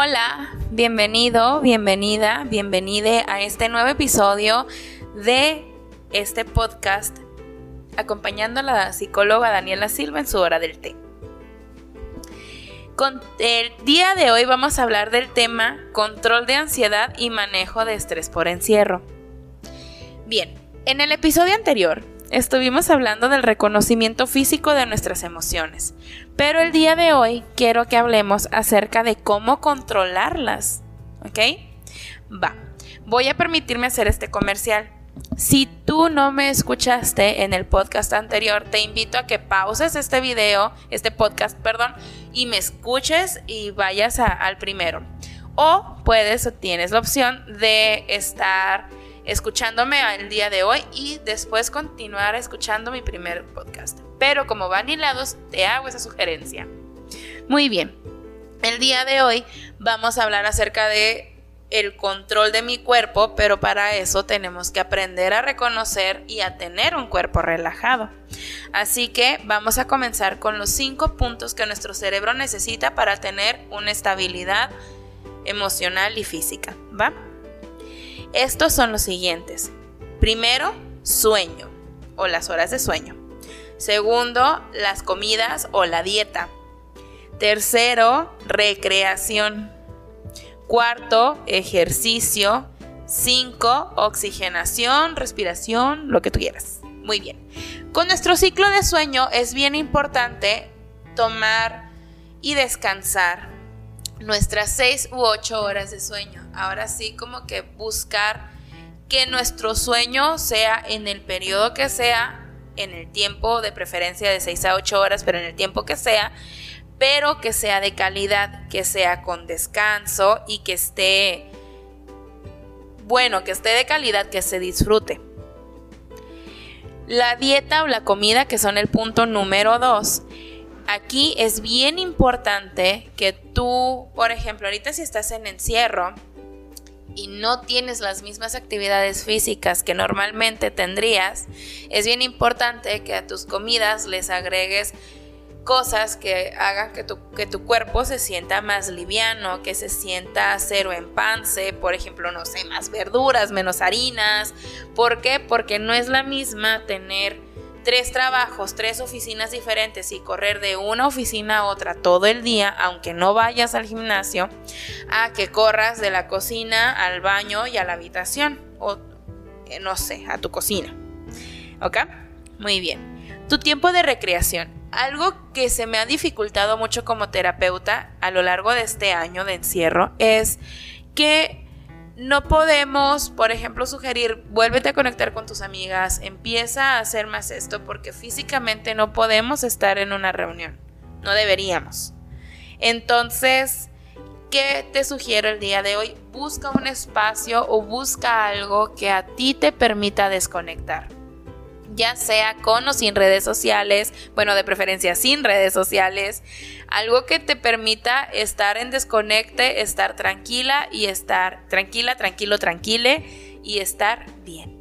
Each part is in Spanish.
Hola, bienvenido, bienvenida, bienvenide a este nuevo episodio de este podcast acompañando a la psicóloga Daniela Silva en su hora del té. Con el día de hoy vamos a hablar del tema control de ansiedad y manejo de estrés por encierro. Bien, en el episodio anterior estuvimos hablando del reconocimiento físico de nuestras emociones, pero el día de hoy quiero que hablemos acerca de cómo controlarlas. ¿Ok? Va, voy a permitirme hacer este comercial. Si tú no me escuchaste en el podcast anterior, te invito a que pauses este video, este podcast, perdón, y me escuches y vayas al primero. O puedes o tienes la opción de estar escuchándome el día de hoy y después continuar escuchando mi primer podcast. Pero como van hilados, te hago esa sugerencia. Muy bien. El día de hoy vamos a hablar acerca de el control de mi cuerpo, pero para eso tenemos que aprender a reconocer y a tener un cuerpo relajado. Así que vamos a comenzar con los cinco puntos que nuestro cerebro necesita para tener una estabilidad emocional y física. ¿Va? Estos son los siguientes. Primero, sueño o las horas de sueño. Segundo, las comidas o la dieta. Tercero, recreación. Cuarto, ejercicio. Cinco, oxigenación, respiración, lo que tú quieras. Muy bien. Con nuestro ciclo de sueño es bien importante tomar y descansar nuestras seis u ocho horas de sueño. Ahora sí, como que buscar que nuestro sueño sea en el periodo que sea, en el tiempo de preferencia de 6 a 8 horas, pero en el tiempo que sea, pero que sea de calidad, que sea con descanso y que esté, bueno, que esté de calidad, que se disfrute. La dieta o la comida, que son el punto número 2 aquí es bien importante que tú, por ejemplo, ahorita si estás en encierro y no tienes las mismas actividades físicas que normalmente tendrías, es bien importante que a tus comidas les agregues cosas que hagan que tu, que tu cuerpo se sienta más liviano, que se sienta cero en pance, por ejemplo, no sé, más verduras, menos harinas. ¿Por qué? Porque no es la misma tener tres trabajos, tres oficinas diferentes y correr de una oficina a otra todo el día, aunque no vayas al gimnasio, a que corras de la cocina al baño y a la habitación, o eh, no sé, a tu cocina. ¿Ok? Muy bien. Tu tiempo de recreación. Algo que se me ha dificultado mucho como terapeuta a lo largo de este año de encierro es que no podemos, por ejemplo, sugerir, vuélvete a conectar con tus amigas, empieza a hacer más esto, porque físicamente no podemos estar en una reunión. No deberíamos. Entonces, ¿qué te sugiero el día de hoy? Busca un espacio o busca algo que a ti te permita desconectar ya sea con o sin redes sociales, bueno, de preferencia sin redes sociales, algo que te permita estar en desconecte, estar tranquila y estar tranquila, tranquilo, tranquile y estar bien.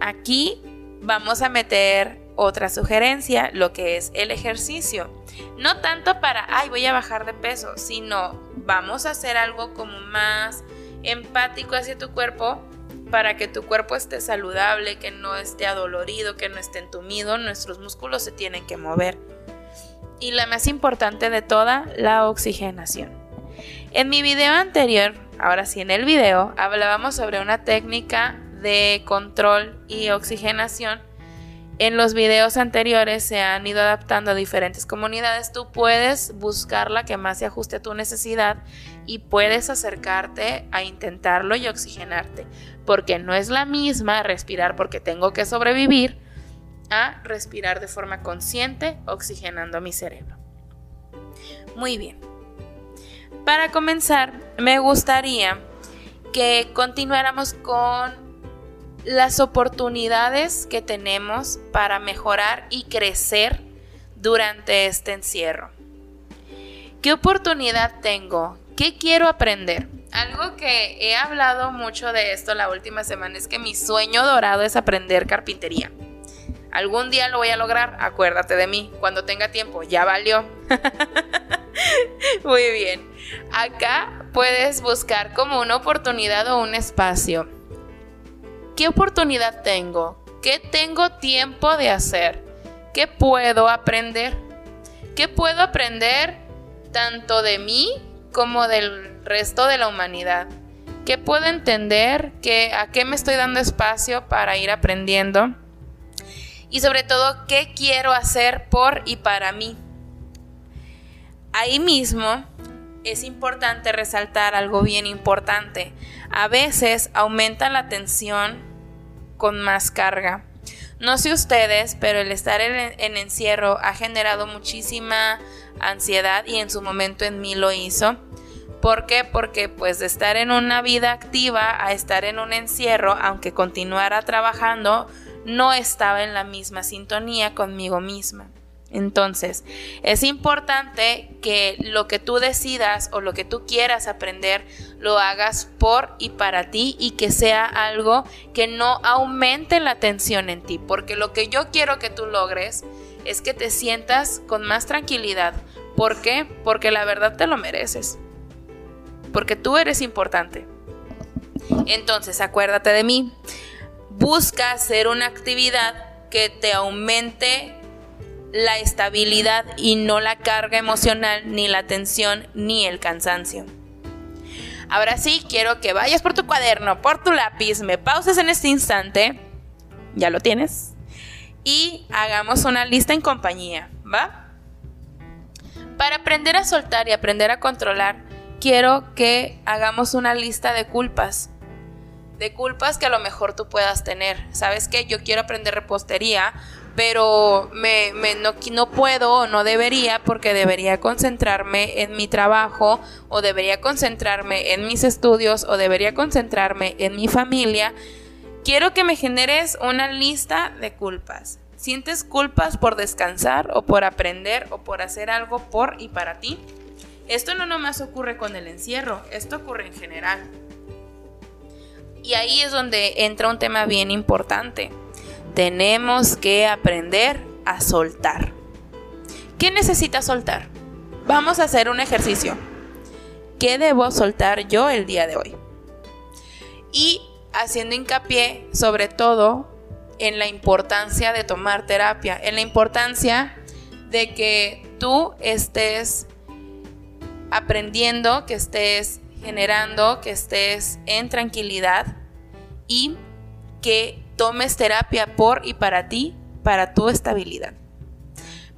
Aquí vamos a meter otra sugerencia, lo que es el ejercicio. No tanto para, ay, voy a bajar de peso, sino vamos a hacer algo como más empático hacia tu cuerpo para que tu cuerpo esté saludable, que no esté adolorido, que no esté entumido, nuestros músculos se tienen que mover. Y la más importante de toda, la oxigenación. En mi video anterior, ahora sí en el video, hablábamos sobre una técnica de control y oxigenación. En los videos anteriores se han ido adaptando a diferentes comunidades. Tú puedes buscar la que más se ajuste a tu necesidad y puedes acercarte a intentarlo y oxigenarte porque no es la misma respirar porque tengo que sobrevivir a respirar de forma consciente oxigenando mi cerebro. Muy bien. Para comenzar, me gustaría que continuáramos con las oportunidades que tenemos para mejorar y crecer durante este encierro. ¿Qué oportunidad tengo? ¿Qué quiero aprender? Algo que he hablado mucho de esto la última semana es que mi sueño dorado es aprender carpintería. Algún día lo voy a lograr, acuérdate de mí, cuando tenga tiempo, ya valió. Muy bien. Acá puedes buscar como una oportunidad o un espacio. ¿Qué oportunidad tengo? ¿Qué tengo tiempo de hacer? ¿Qué puedo aprender? ¿Qué puedo aprender tanto de mí como del resto de la humanidad? ¿Qué puedo entender? ¿A qué me estoy dando espacio para ir aprendiendo? Y sobre todo, ¿qué quiero hacer por y para mí? Ahí mismo es importante resaltar algo bien importante. A veces aumenta la tensión con más carga. No sé ustedes, pero el estar en, encierro ha generado muchísima ansiedad y en su momento en mí lo hizo. ¿Por qué? Porque pues de estar en una vida activa a estar en un encierro, aunque continuara trabajando, no estaba en la misma sintonía conmigo misma. Entonces, es importante que lo que tú decidas o lo que tú quieras aprender lo hagas por y para ti y que sea algo que no aumente la tensión en ti, porque lo que yo quiero que tú logres es que te sientas con más tranquilidad. ¿Por qué? Porque la verdad te lo mereces. Porque tú eres importante. Entonces, acuérdate de mí. Busca hacer una actividad que te aumente la estabilidad y no la carga emocional, ni la tensión, ni el cansancio. Ahora sí, quiero que vayas por tu cuaderno, por tu lápiz, me pauses en este instante, ya lo tienes, y hagamos una lista en compañía, ¿va? Para aprender a soltar y aprender a controlar, quiero que hagamos una lista de culpas. De culpas que a lo mejor tú puedas tener. ¿Sabes qué? Yo quiero aprender repostería, pero me, no, no puedo o no debería porque debería concentrarme en mi trabajo o debería concentrarme en mis estudios o debería concentrarme en mi familia. Quiero que me generes una lista de culpas. ¿Sientes culpas por descansar o por aprender o por hacer algo por y para ti? Esto no nomás ocurre con el encierro, esto ocurre en general. Y ahí es donde entra un tema bien importante tenemos que aprender a soltar. ¿Qué necesitas soltar? Vamos a hacer un ejercicio. ¿Qué debo soltar yo el día de hoy? Y haciendo hincapié sobre todo en la importancia de tomar terapia, en la importancia de que tú estés aprendiendo, que estés generando, que estés en tranquilidad y que tomes terapia por y para ti, para tu estabilidad.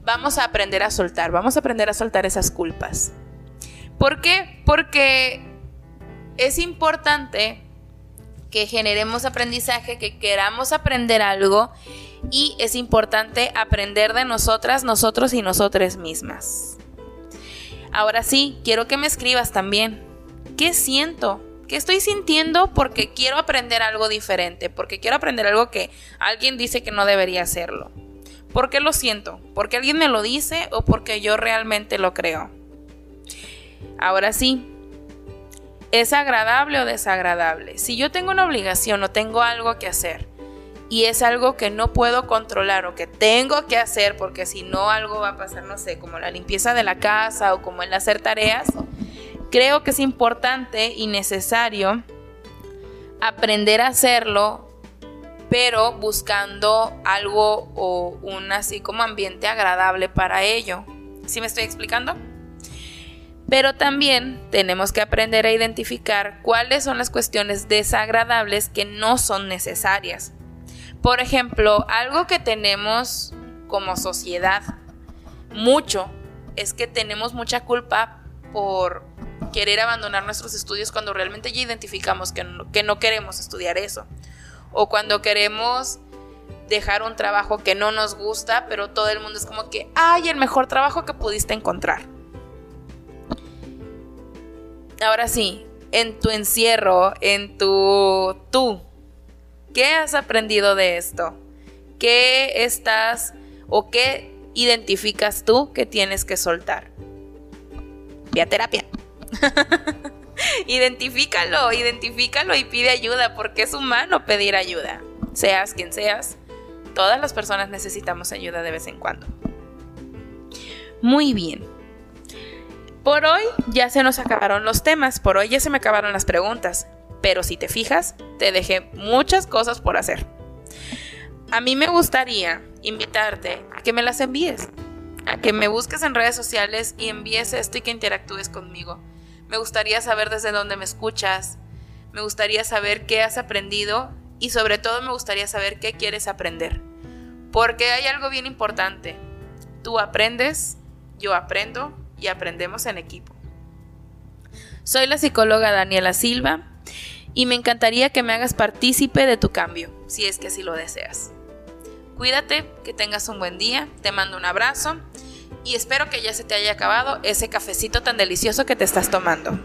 Vamos a aprender a soltar, vamos a aprender a soltar esas culpas. ¿Por qué? Porque es importante que generemos aprendizaje, que queramos aprender algo y es importante aprender de nosotras, nosotros y nosotras mismas. Ahora sí, quiero que me escribas también. ¿Qué siento? ¿Qué estoy sintiendo porque quiero aprender algo diferente? Porque quiero aprender algo que alguien dice que no debería hacerlo. ¿Por qué lo siento? ¿Porque alguien me lo dice o porque yo realmente lo creo? Ahora sí, ¿es agradable o desagradable? Si yo tengo una obligación o tengo algo que hacer y es algo que no puedo controlar o que tengo que hacer porque si no algo va a pasar, no sé, como la limpieza de la casa o como el hacer tareas, Creo que es importante y necesario aprender a hacerlo, pero buscando algo o un así como ambiente agradable para ello. ¿Sí me estoy explicando? Pero también tenemos que aprender a identificar cuáles son las cuestiones desagradables que no son necesarias. Por ejemplo, algo que tenemos como sociedad mucho es que tenemos mucha culpa por querer abandonar nuestros estudios cuando realmente ya identificamos que no, que no queremos estudiar eso. O cuando queremos dejar un trabajo que no nos gusta, pero todo el mundo es como que, ay, el mejor trabajo que pudiste encontrar. Ahora sí, en tu encierro, en tu tú, ¿qué has aprendido de esto? ¿Qué estás o qué identificas tú que tienes que soltar? Vía terapia. identifícalo, identifícalo y pide ayuda porque es humano pedir ayuda. Seas quien seas, todas las personas necesitamos ayuda de vez en cuando. Muy bien. Por hoy ya se nos acabaron los temas, por hoy ya se me acabaron las preguntas, pero si te fijas, te dejé muchas cosas por hacer. A mí me gustaría invitarte a que me las envíes, a que me busques en redes sociales y envíes esto y que interactúes conmigo. Me gustaría saber desde dónde me escuchas, me gustaría saber qué has aprendido y sobre todo me gustaría saber qué quieres aprender. Porque hay algo bien importante. Tú aprendes, yo aprendo y aprendemos en equipo. Soy la psicóloga Daniela Silva y me encantaría que me hagas partícipe de tu cambio, si es que así lo deseas. Cuídate, que tengas un buen día, te mando un abrazo y espero que ya se te haya acabado ese cafecito tan delicioso que te estás tomando.